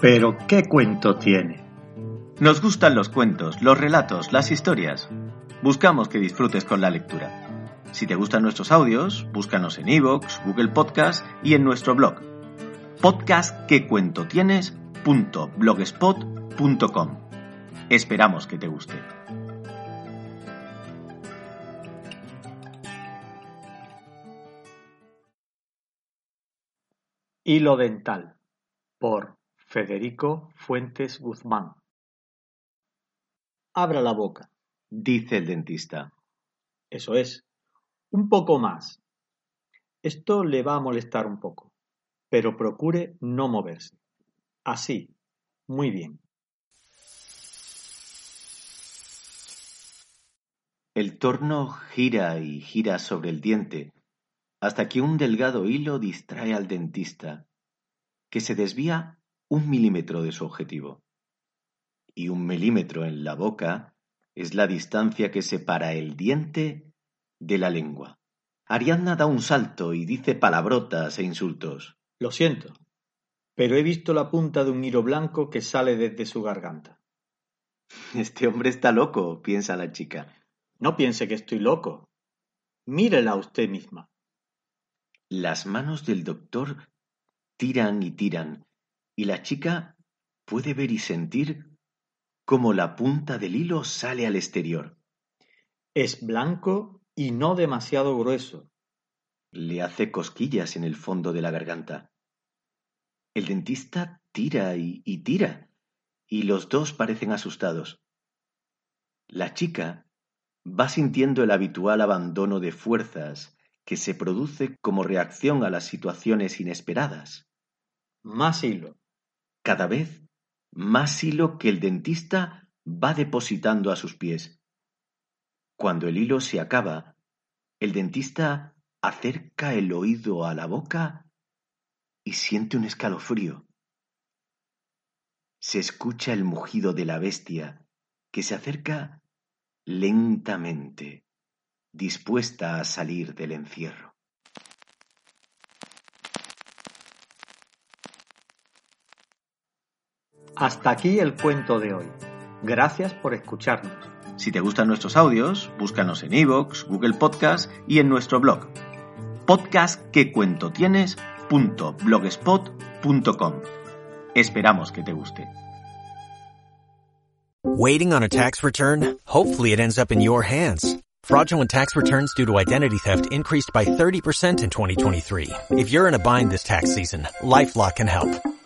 pero, ¿qué cuento tiene? Nos gustan los cuentos, los relatos, las historias. Buscamos que disfrutes con la lectura. Si te gustan nuestros audios, búscanos en iVoox, Google Podcast y en nuestro blog. podcastquecuentotienes.blogspot.com. Esperamos que te guste. Hilo dental por Federico Fuentes Guzmán. Abra la boca, dice el dentista. Eso es, un poco más. Esto le va a molestar un poco, pero procure no moverse. Así, muy bien. El torno gira y gira sobre el diente hasta que un delgado hilo distrae al dentista que se desvía un milímetro de su objetivo. Y un milímetro en la boca es la distancia que separa el diente de la lengua. Ariadna da un salto y dice palabrotas e insultos. Lo siento, pero he visto la punta de un hilo blanco que sale desde su garganta. Este hombre está loco, piensa la chica. No piense que estoy loco. Mírela usted misma. Las manos del doctor tiran y tiran, y la chica puede ver y sentir cómo la punta del hilo sale al exterior. Es blanco y no demasiado grueso. Le hace cosquillas en el fondo de la garganta. El dentista tira y, y tira, y los dos parecen asustados. La chica va sintiendo el habitual abandono de fuerzas que se produce como reacción a las situaciones inesperadas. Más hilo. Cada vez más hilo que el dentista va depositando a sus pies. Cuando el hilo se acaba, el dentista acerca el oído a la boca y siente un escalofrío. Se escucha el mugido de la bestia que se acerca lentamente, dispuesta a salir del encierro. Hasta aquí el cuento de hoy. Gracias por escucharnos. Si te gustan nuestros audios, búscanos en iVoox, Google Podcast y en nuestro blog podcastquecuentotienes.blogspot.com. Esperamos que te guste. Waiting on a tax return? Hopefully it ends up in your hands. Fraudulent tax returns due to identity theft increased by 30% in 2023. If you're in a bind this tax season, LifeLock can help.